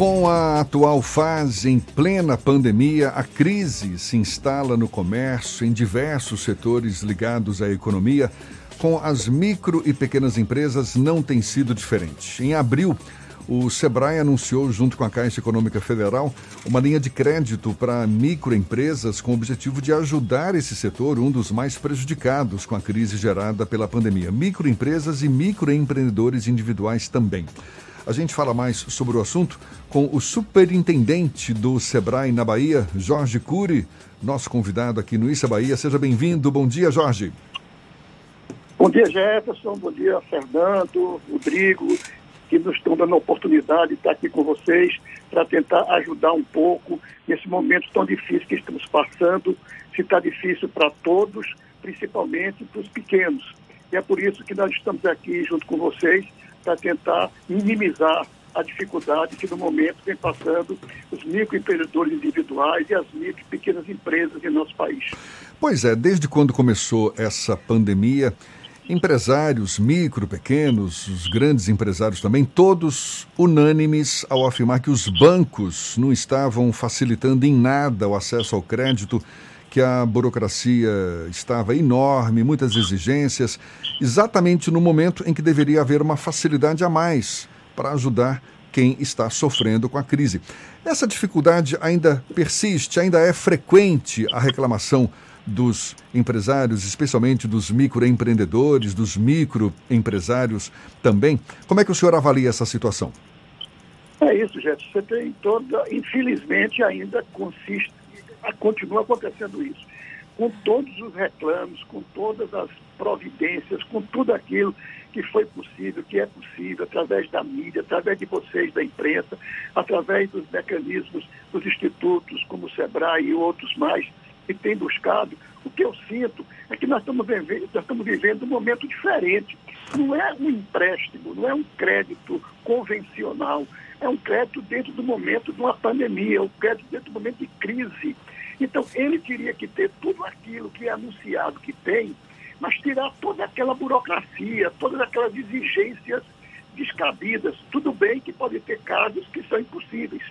Com a atual fase em plena pandemia, a crise se instala no comércio em diversos setores ligados à economia. Com as micro e pequenas empresas não tem sido diferente. Em abril, o Sebrae anunciou, junto com a Caixa Econômica Federal, uma linha de crédito para microempresas com o objetivo de ajudar esse setor, um dos mais prejudicados com a crise gerada pela pandemia. Microempresas e microempreendedores individuais também. A gente fala mais sobre o assunto com o superintendente do Sebrae na Bahia, Jorge Cury, nosso convidado aqui no Issa Bahia. Seja bem-vindo. Bom dia, Jorge. Bom dia, Jefferson. Bom dia, Fernando, Rodrigo, que nos estão dando a oportunidade de estar aqui com vocês para tentar ajudar um pouco nesse momento tão difícil que estamos passando. Se está difícil para todos, principalmente para os pequenos. E é por isso que nós estamos aqui junto com vocês para tentar minimizar a dificuldade que no momento vem passando os microempreendedores individuais e as micro e pequenas empresas em nosso país. Pois é, desde quando começou essa pandemia, empresários, micro, pequenos, os grandes empresários também, todos unânimes ao afirmar que os bancos não estavam facilitando em nada o acesso ao crédito que a burocracia estava enorme, muitas exigências, exatamente no momento em que deveria haver uma facilidade a mais para ajudar quem está sofrendo com a crise. Essa dificuldade ainda persiste, ainda é frequente a reclamação dos empresários, especialmente dos microempreendedores, dos microempresários também. Como é que o senhor avalia essa situação? É isso, Jefferson. Você tem toda, infelizmente, ainda consiste continua acontecendo isso. Com todos os reclamos, com todas as providências, com tudo aquilo que foi possível, que é possível, através da mídia, através de vocês, da imprensa, através dos mecanismos dos institutos, como o SEBRAE e outros mais, que têm buscado, o que eu sinto é que nós estamos vivendo, nós estamos vivendo um momento diferente. Não é um empréstimo, não é um crédito convencional, é um crédito dentro do momento de uma pandemia, é um crédito dentro do momento de crise. Então, ele teria que ter tudo aquilo que é anunciado que tem, mas tirar toda aquela burocracia, todas aquelas exigências descabidas. Tudo bem que pode ter casos que são impossíveis,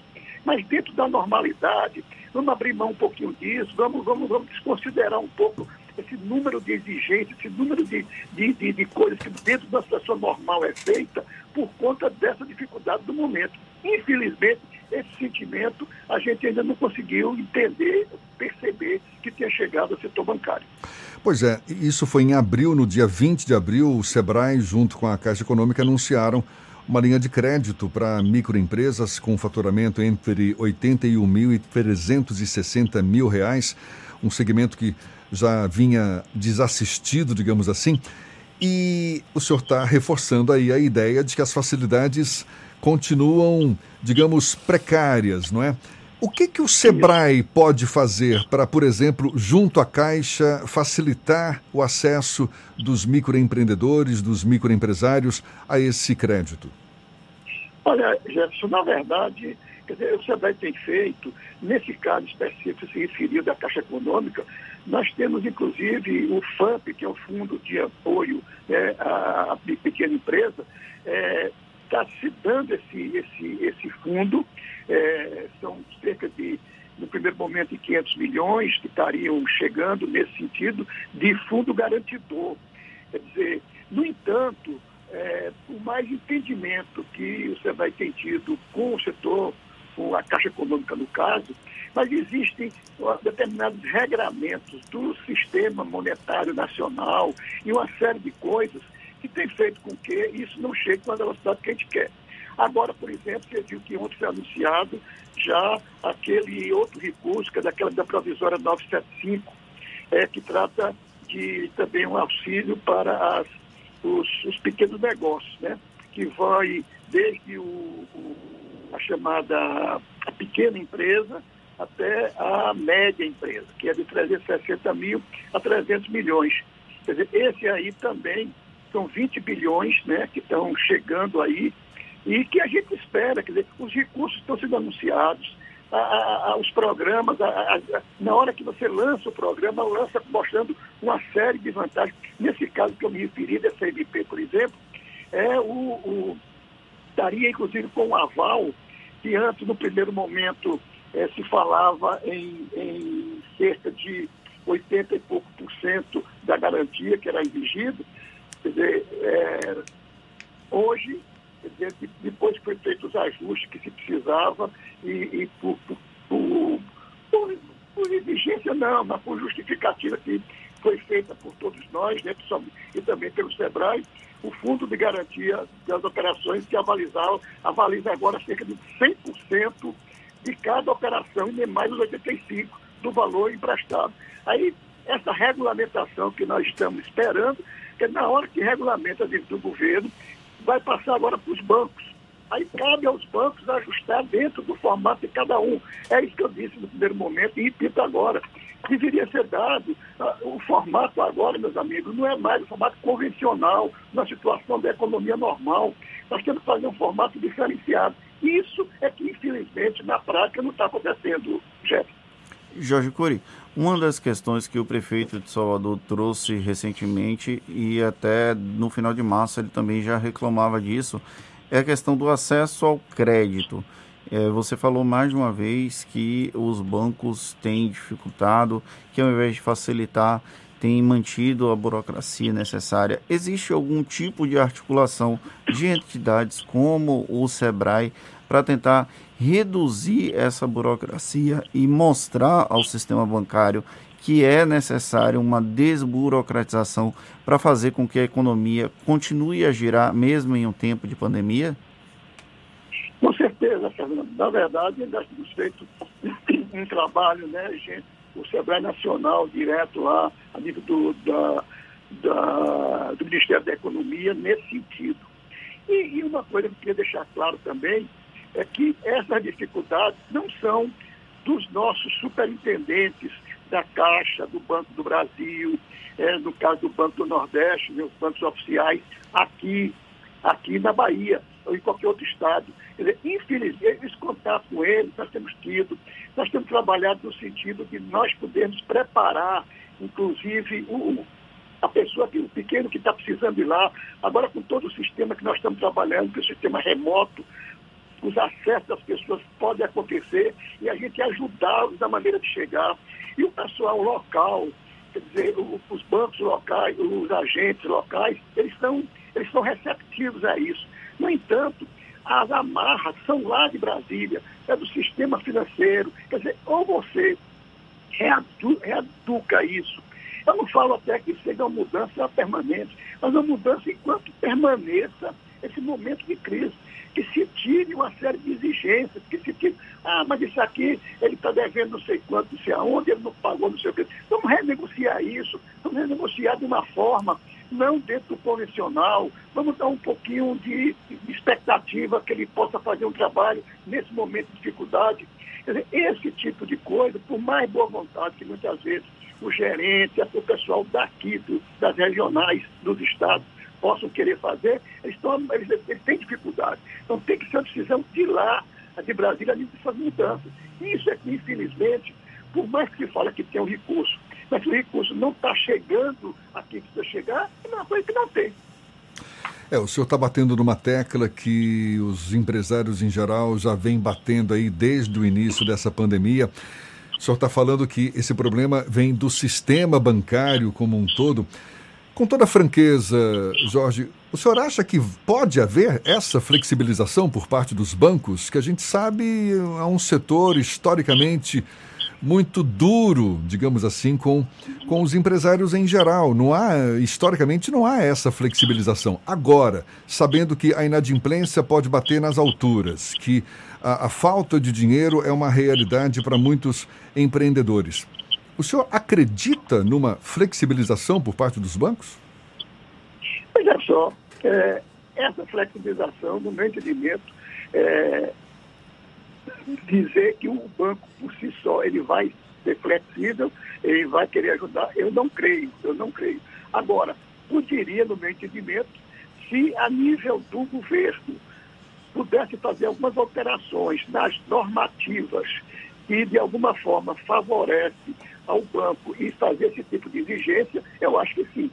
mas dentro da normalidade, vamos abrir mão um pouquinho disso, vamos, vamos, vamos desconsiderar um pouco esse número de exigências, esse número de, de, de, de coisas que dentro da situação normal é feita por conta dessa dificuldade do momento. Infelizmente, esse sentimento a gente ainda não conseguiu entender, perceber que tinha chegado ao setor bancário. Pois é, isso foi em abril, no dia 20 de abril, o Sebrae, junto com a Caixa Econômica, anunciaram uma linha de crédito para microempresas com faturamento entre 81 mil e 360 mil reais, um segmento que já vinha desassistido, digamos assim. E o senhor está reforçando aí a ideia de que as facilidades continuam, digamos, precárias, não é? O que, que o SEBRAE pode fazer para, por exemplo, junto à Caixa, facilitar o acesso dos microempreendedores, dos microempresários a esse crédito? Olha, Jefferson, na verdade, quer dizer, o SEBRAE tem feito, nesse caso específico, se referiu da Caixa Econômica, nós temos, inclusive, o FAMP, que é o Fundo de Apoio né, à Pequena Empresa, é, está se dando esse, esse, esse fundo, é, são cerca de, no primeiro momento, 500 milhões que estariam chegando nesse sentido de fundo garantidor. Quer dizer, no entanto, é, por mais entendimento que o SEBRAE tem tido com o setor, com a Caixa Econômica no caso, mas existem determinados regramentos do sistema monetário nacional e uma série de coisas que tem feito com que isso não chegue com a velocidade que a gente quer. Agora, por exemplo, você viu que ontem foi anunciado já aquele outro recurso, que é daquela da provisória 975, é, que trata de também um auxílio para as, os, os, pequenos negócios, né? que vai desde o, o, a chamada pequena empresa até a média empresa, que é de 360 mil a 300 milhões. Quer dizer, esse aí também são 20 bilhões né, que estão chegando aí e que a gente espera, quer dizer, os recursos estão sendo anunciados, a, a, a, os programas, na hora que você lança o programa, lança mostrando uma série de vantagens. Nesse caso que eu me referi, dessa MP, por exemplo, é o, o daria inclusive com um aval que antes, no primeiro momento, é, se falava em, em cerca de 80 e pouco por cento da garantia que era exigido. Quer dizer, é, hoje, quer dizer, depois que foi feito os ajustes que se precisava e, e por, por, por, por, exigência não, mas por justificativa que foi feita por todos nós, né, e também pelo SEBRAE, o Fundo de Garantia das Operações que avalizava, avaliza agora cerca de 100% de cada operação e nem mais os 85% do valor emprestado. Aí, essa regulamentação que nós estamos esperando, que na hora que regulamenta dentro do governo, vai passar agora para os bancos. Aí cabe aos bancos ajustar dentro do formato de cada um. É isso que eu disse no primeiro momento e repito agora. Deveria ser dado uh, o formato agora, meus amigos, não é mais o formato convencional na situação da economia normal. Nós temos que fazer um formato diferenciado. Isso é que, infelizmente, na prática não está acontecendo, Jeff. Jorge Cury, uma das questões que o prefeito de Salvador trouxe recentemente e até no final de março ele também já reclamava disso, é a questão do acesso ao crédito. É, você falou mais de uma vez que os bancos têm dificultado, que ao invés de facilitar, têm mantido a burocracia necessária. Existe algum tipo de articulação de entidades como o SEBRAE para tentar reduzir essa burocracia e mostrar ao sistema bancário que é necessário uma desburocratização para fazer com que a economia continue a girar mesmo em um tempo de pandemia? Com certeza, Fernando. Na verdade, nós temos feito um trabalho, né, gente, o Sebrae Nacional, direto lá, a nível do, da, da, do Ministério da Economia, nesse sentido. E, e uma coisa que eu queria deixar claro também é que essas dificuldades não são dos nossos superintendentes da Caixa, do Banco do Brasil, é, no caso do Banco do Nordeste, né, os bancos oficiais aqui, aqui na Bahia ou em qualquer outro estado. Quer dizer, infelizmente, esse contato com eles nós temos tido, nós temos trabalhado no sentido de nós podermos preparar, inclusive, o, a pessoa, que, o pequeno que está precisando ir lá, agora com todo o sistema que nós estamos trabalhando, que é o sistema remoto, os acessos das pessoas podem acontecer e a gente ajudá-los da maneira de chegar. E o pessoal local, quer dizer, os bancos locais, os agentes locais, eles são, eles são receptivos a isso. No entanto, as amarras são lá de Brasília, é do sistema financeiro. Quer dizer, ou você reedu reeduca isso. Eu não falo até que seja uma mudança permanente, mas uma mudança enquanto permaneça esse momento de crise que se tire uma série de exigências, que se tire, ah, mas isso aqui, ele está devendo não sei quanto, não sei aonde, ele não pagou, não sei o quê. Vamos renegociar isso, vamos renegociar de uma forma, não dentro do convencional, vamos dar um pouquinho de expectativa que ele possa fazer um trabalho nesse momento de dificuldade. Quer dizer, esse tipo de coisa, por mais boa vontade que muitas vezes o gerente, o pessoal daqui, do, das regionais, dos estados, possam querer fazer, eles, estão, eles, eles têm dificuldade. Então tem que ser uma decisão de lá, de Brasília, de fazer mudanças. Isso é que, infelizmente, por mais que se fale que tem um recurso, mas o recurso não está chegando aqui que precisa chegar, é uma coisa que não tem. É, o senhor está batendo numa tecla que os empresários em geral já vêm batendo aí desde o início dessa pandemia. O senhor está falando que esse problema vem do sistema bancário como um todo. Com toda franqueza, Jorge, o senhor acha que pode haver essa flexibilização por parte dos bancos, que a gente sabe é um setor historicamente muito duro, digamos assim, com, com os empresários em geral. Não há, historicamente, não há essa flexibilização. Agora, sabendo que a inadimplência pode bater nas alturas, que a, a falta de dinheiro é uma realidade para muitos empreendedores. O senhor acredita numa flexibilização por parte dos bancos? Olha só, é, essa flexibilização, no meu entendimento, é, dizer que o banco por si só ele vai ser flexível, ele vai querer ajudar, eu não creio, eu não creio. Agora, poderia, no meu entendimento, se a nível do governo pudesse fazer algumas alterações nas normativas que de alguma forma favorece ao banco e fazer esse tipo de exigência, eu acho que sim.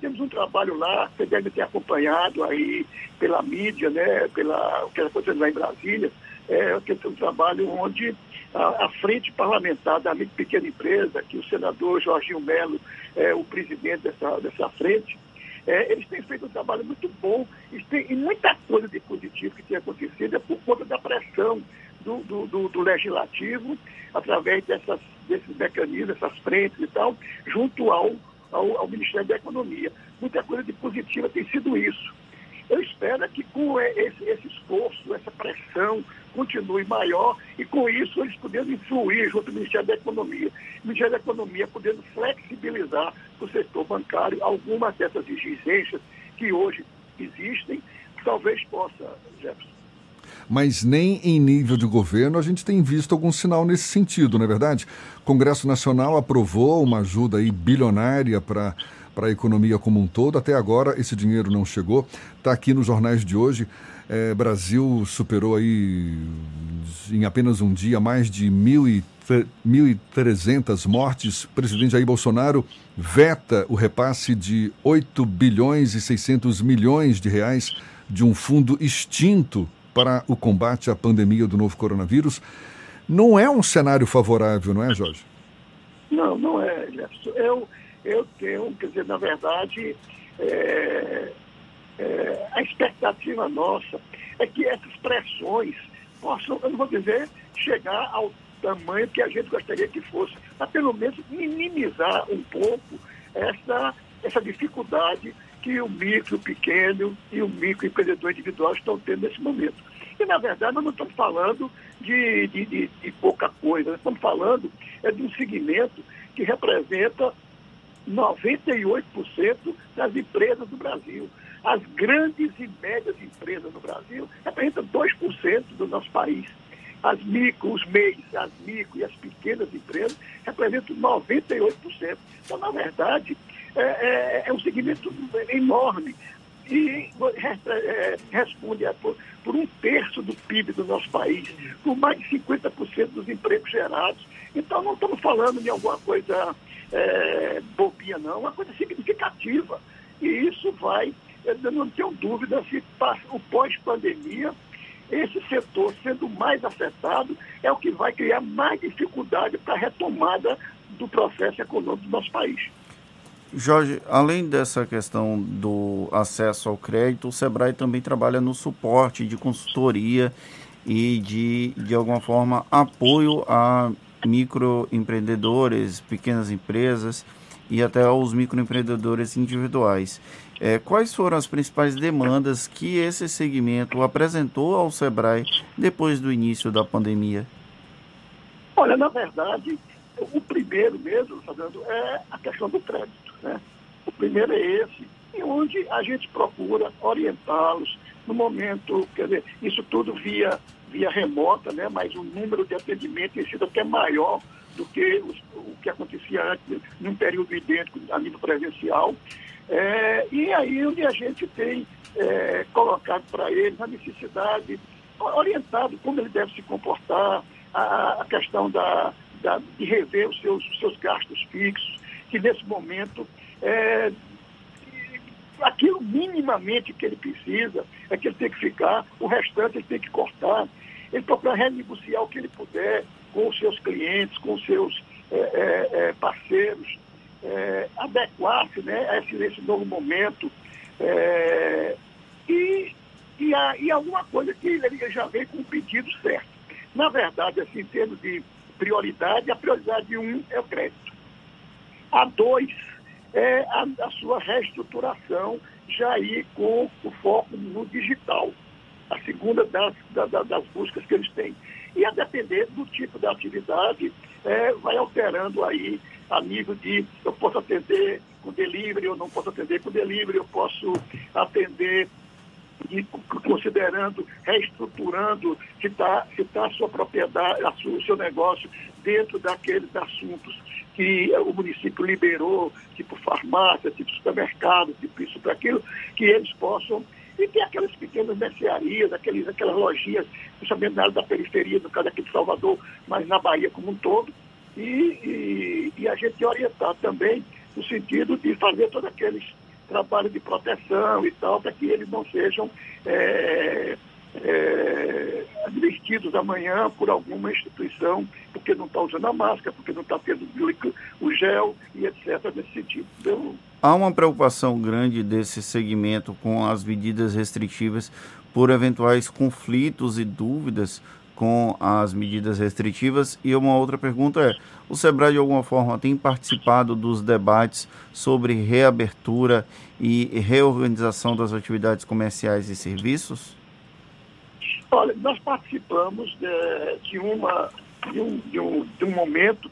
temos um trabalho lá, você deve ter acompanhado aí pela mídia, né, pela, o que está acontecendo lá em Brasília, é, que tem um trabalho onde a, a, frente parlamentar da micro pequena empresa, que o senador Jorginho Melo é o presidente dessa, dessa frente, é, eles têm feito um trabalho muito bom e muita coisa de positivo que tem acontecido é por conta da pressão do, do, do, do legislativo, através dessas, desses mecanismos, essas frentes e tal, junto ao, ao, ao Ministério da Economia. Muita coisa de positiva tem sido isso. Eu espero que com esse, esse esforço, essa pressão continue maior e com isso eles podendo influir junto ao Ministério da Economia. O Ministério da Economia podendo flexibilizar o setor bancário algumas dessas exigências que hoje existem, talvez possa, Jefferson. Mas nem em nível de governo a gente tem visto algum sinal nesse sentido, não é verdade? O Congresso Nacional aprovou uma ajuda aí bilionária para para a economia como um todo. Até agora esse dinheiro não chegou. Está aqui nos jornais de hoje. É, Brasil superou aí em apenas um dia mais de 1.300 mortes. O presidente Jair Bolsonaro veta o repasse de 8 bilhões e 600 milhões de reais de um fundo extinto para o combate à pandemia do novo coronavírus. Não é um cenário favorável, não é, Jorge? Não, não é, Jefferson. Eu, eu tenho, quer dizer, na verdade, é, é, a expectativa nossa é que essas pressões possam, eu não vou dizer, chegar ao tamanho que a gente gostaria que fosse, mas pelo menos minimizar um pouco essa, essa dificuldade que o micro, pequeno e o microempreendedor individual estão tendo nesse momento. E, na verdade, nós não estamos falando de, de, de, de pouca coisa, nós estamos falando é de um segmento que representa 98% das empresas do Brasil. As grandes e médias empresas no Brasil representam 2% do nosso país. As micro, os MEIs, as micro e as pequenas empresas representam 98%. Então, na verdade, é, é, é um segmento enorme e é, responde a, por, por, um terço do PIB do nosso país, por mais de 50% dos empregos gerados. Então, não estamos falando de alguma coisa é, bobinha, não, é uma coisa significativa. E isso vai, eu não tenho dúvida, se o pós-pandemia, esse setor sendo mais afetado, é o que vai criar mais dificuldade para a retomada do processo econômico do nosso país. Jorge, além dessa questão do acesso ao crédito, o Sebrae também trabalha no suporte de consultoria e de, de alguma forma, apoio a microempreendedores, pequenas empresas e até aos microempreendedores individuais. É, quais foram as principais demandas que esse segmento apresentou ao Sebrae depois do início da pandemia? Olha, na verdade, o primeiro mesmo, Fernando, é a questão do crédito. Né? O primeiro é esse, e onde a gente procura orientá-los no momento, quer dizer, isso tudo via via remota, né, mas o número de atendimento tem sido até maior do que os, o que acontecia antes, num período idêntico a nível presencial. É, e aí onde a gente tem é, colocado para eles a necessidade, orientado como ele deve se comportar, a, a questão da, da, de rever os seus, os seus gastos fixos, que nesse momento é, aquilo minimamente que ele precisa é que ele tem que ficar, o restante ele tem que cortar. Ele procura renegociar o que ele puder com os seus clientes, com os seus é, é, é parceiros, é, adequar-se né, a esse, esse novo momento. É, e, e, a, e alguma coisa que ele já vem com o pedido certo. Na verdade, assim, em termos de prioridade, a prioridade um é o crédito. A dois é a, a sua reestruturação já ir com o foco no digital a segunda das, das, das buscas que eles têm. E a depender do tipo de atividade, é, vai alterando aí a nível de eu posso atender com delivery, eu não posso atender com delivery, eu posso atender e considerando, reestruturando se está se tá a sua propriedade, a sua, o seu negócio dentro daqueles assuntos que o município liberou, tipo farmácia, tipo supermercado, tipo isso, para aquilo, que eles possam e tem aquelas pequenas mercearias, aqueles, aquelas lojinhas, principalmente na área da periferia, no caso aqui de Salvador, mas na Bahia como um todo. E, e, e a gente orientar também no sentido de fazer todos aqueles trabalhos de proteção e tal, para que eles não sejam é, é, advertidos amanhã por alguma instituição, porque não está usando a máscara, porque não está tendo o gel e etc. nesse sentido. Então, Há uma preocupação grande desse segmento com as medidas restritivas por eventuais conflitos e dúvidas com as medidas restritivas? E uma outra pergunta é: o SEBRAE de alguma forma tem participado dos debates sobre reabertura e reorganização das atividades comerciais e serviços? Olha, nós participamos de, de uma, de, um, de, um, de um momento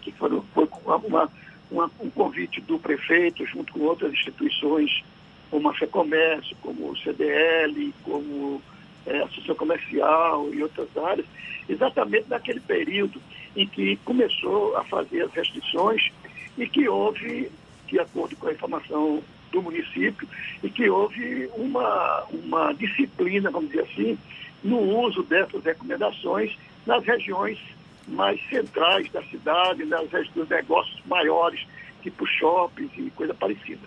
que foi, foi uma, uma, um convite do prefeito, junto com outras instituições, como a FEComércio, como o CDL, como é, Associação Comercial e outras áreas, exatamente naquele período em que começou a fazer as restrições e que houve, de acordo com a informação do município, e que houve uma, uma disciplina, vamos dizer assim, no uso dessas recomendações nas regiões mais centrais da cidade, nas dos negócios maiores, tipo shoppings e coisa parecida.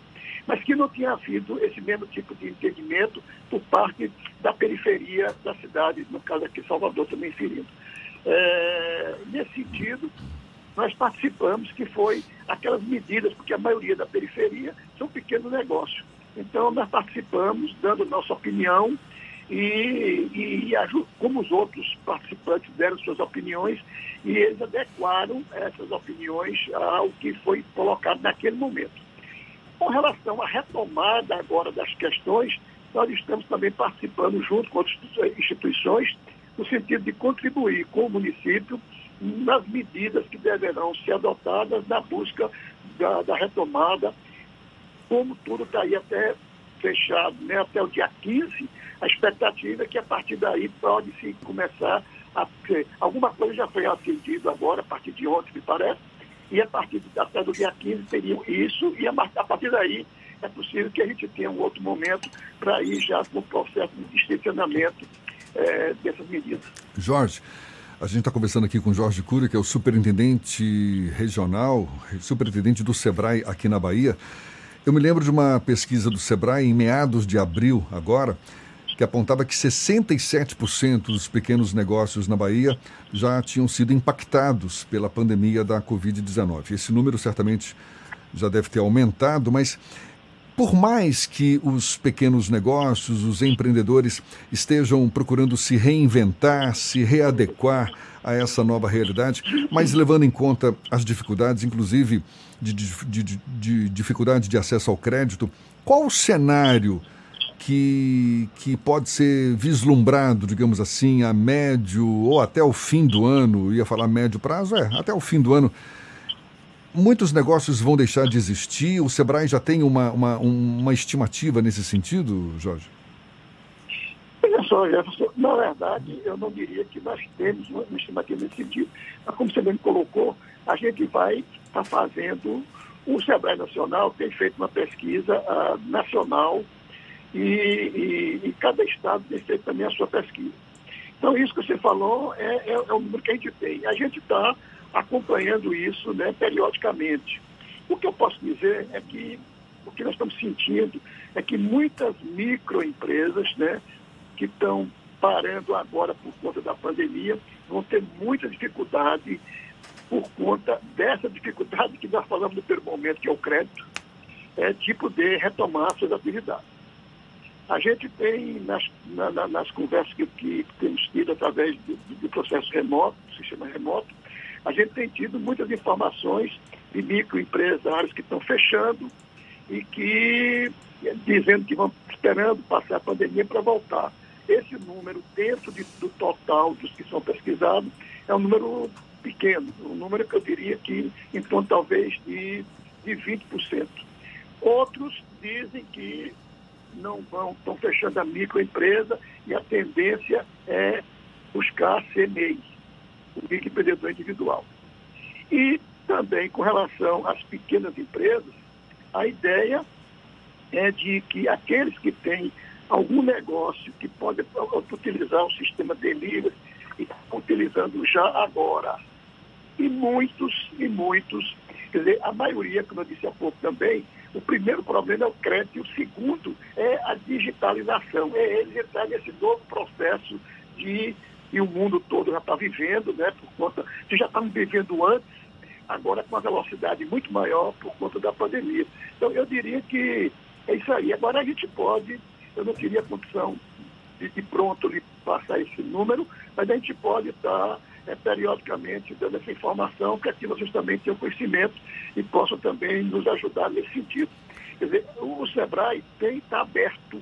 Mas que não tinha havido esse mesmo tipo de entendimento por parte da periferia da cidade, no caso aqui Salvador também inserindo. É, nesse sentido, nós participamos, que foi aquelas medidas, porque a maioria da periferia são pequenos negócios. Então, nós participamos, dando nossa opinião, e, e, como os outros participantes deram suas opiniões, e eles adequaram essas opiniões ao que foi colocado naquele momento. Com relação à retomada agora das questões, nós estamos também participando junto com outras instituições, no sentido de contribuir com o município nas medidas que deverão ser adotadas na busca da, da retomada, como tudo está aí até fechado, né, até o dia 15, a expectativa é que a partir daí pode-se começar a. Alguma coisa já foi atendido agora, a partir de ontem, me parece, e a partir de, até do dia 15 teriam isso, e a, a partir daí é possível que a gente tenha um outro momento para ir já com o processo de distensionamento é, dessas medidas. Jorge, a gente está conversando aqui com Jorge Cura, que é o superintendente regional, superintendente do SEBRAE aqui na Bahia. Eu me lembro de uma pesquisa do SEBRAE em meados de abril, agora, que apontava que 67% dos pequenos negócios na Bahia já tinham sido impactados pela pandemia da Covid-19. Esse número certamente já deve ter aumentado, mas por mais que os pequenos negócios, os empreendedores estejam procurando se reinventar, se readequar a essa nova realidade, mas levando em conta as dificuldades, inclusive de, de, de, de dificuldade de acesso ao crédito, qual o cenário que, que pode ser vislumbrado, digamos assim, a médio ou até o fim do ano? Ia falar médio prazo? É, até o fim do ano muitos negócios vão deixar de existir? O Sebrae já tem uma, uma, uma estimativa nesse sentido, Jorge? Olha só, na verdade, eu não diria que nós temos uma estimativa nesse sentido. Mas como você bem colocou, a gente vai estar tá fazendo, o Sebrae Nacional tem feito uma pesquisa uh, nacional e, e, e, cada estado tem feito também a sua pesquisa. Então, isso que você falou é, é, é o número que a gente tem. A gente está acompanhando isso né, periodicamente. O que eu posso dizer é que o que nós estamos sentindo é que muitas microempresas né, que estão parando agora por conta da pandemia vão ter muita dificuldade por conta dessa dificuldade que nós falamos no primeiro momento, que é o crédito, é, de poder retomar suas atividades. A gente tem, nas, na, nas conversas que, que, temos tido através do, do processo remoto, do sistema remoto, a gente tem tido muitas informações de microempresários que estão fechando e que dizendo que vão esperando passar a pandemia para voltar. Esse número, dentro de, do total dos que são pesquisados, é um número pequeno, um número que eu diria que em torno talvez de, de 20%. Outros dizem que não vão, estão fechando a microempresa e a tendência é buscar ser MEI o microempreendedor individual. E também com relação às pequenas empresas, a ideia é de que aqueles que têm algum negócio que pode utilizar o sistema delivery e utilizando já agora. E muitos, e muitos Quer dizer, a maioria, como eu disse há pouco também, o primeiro problema é o crédito e o segundo é a digitalização. É eles entrar nesse novo processo de e o mundo todo já está vivendo, né, por conta, que já estamos vivendo antes, agora com uma velocidade muito maior por conta da pandemia. Então eu diria que é isso aí. Agora a gente pode, eu não teria condição de, de pronto lhe passar esse número, mas a gente pode estar é, periodicamente dando essa informação para que vocês também tenham conhecimento e possam também nos ajudar nesse sentido. Quer dizer, o SEBRAE tem estar tá aberto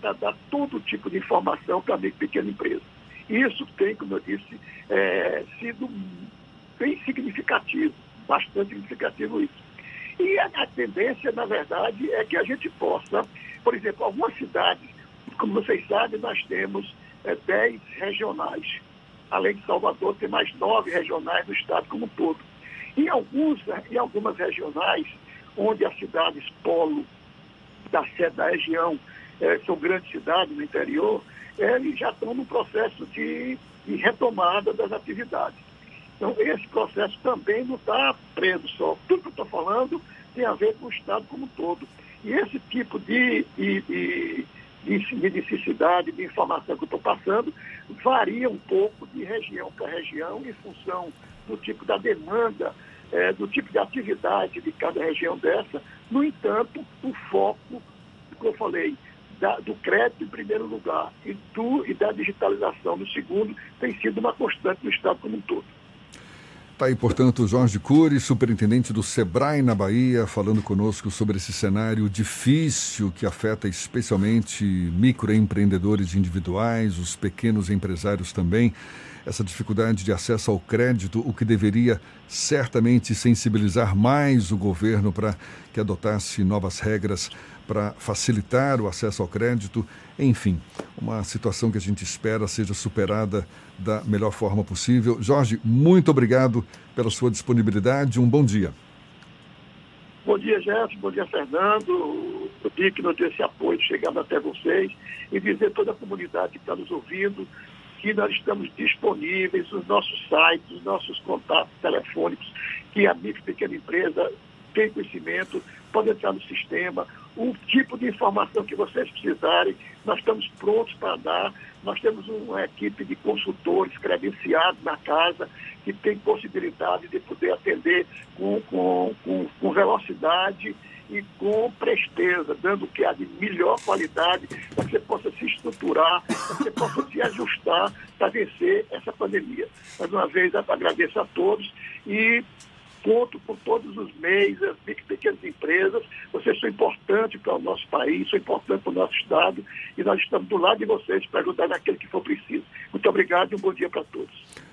para dar todo tipo de informação para a pequena empresa. Isso tem, como eu disse, é, sido bem significativo, bastante significativo isso. E a, a, tendência, na verdade, é que a gente possa, por exemplo, algumas cidades, como vocês sabem, nós temos é, 10 regionais. Além de Salvador, tem mais nove regionais no estado como um todo. Em, alguns, em algumas regionais, onde as cidades polo da sede da região é, são grandes cidades no interior, eles já estão no processo de, de retomada das atividades. Então, esse processo também não está preso só. Tudo que eu estou falando tem a ver com o Estado como um todo. E esse tipo de, de, de, de necessidade, de informação que eu estou passando, varia um pouco de região para região, em função do tipo da demanda, é, do tipo de atividade de cada região dessa. No entanto, o foco, como eu falei, da, do crédito em primeiro lugar e, do, e da digitalização no segundo tem sido uma constante no Estado como um todo. Está aí, portanto, Jorge Cury, superintendente do SEBRAE na Bahia, falando conosco sobre esse cenário difícil que afeta especialmente microempreendedores individuais, os pequenos empresários também essa dificuldade de acesso ao crédito, o que deveria certamente sensibilizar mais o governo para que adotasse novas regras para facilitar o acesso ao crédito. Enfim, uma situação que a gente espera seja superada da melhor forma possível. Jorge, muito obrigado pela sua disponibilidade. Um bom dia. Bom dia, Jefferson. Bom dia, Fernando. Digo que esse apoio chegando até vocês e dizer a toda a comunidade que está nos ouvindo que nós estamos disponíveis, os nossos sites, os nossos contatos telefônicos, que a micro pequena empresa tem conhecimento, pode entrar no sistema, o tipo de informação que vocês precisarem, nós estamos prontos para dar. Nós temos uma equipe de consultores credenciados na casa que tem possibilidade de poder atender com, com, com, com velocidade e com presteza, dando o que há de melhor qualidade, para que você possa se estruturar, para que você possa se ajustar para vencer essa pandemia. Mais uma vez, agradeço a todos e conto com todos os meios, as pequenas empresas. Vocês são importantes para o nosso país, são importantes para o nosso Estado e nós estamos do lado de vocês para ajudar naquele que for preciso. Muito obrigado e um bom dia para todos.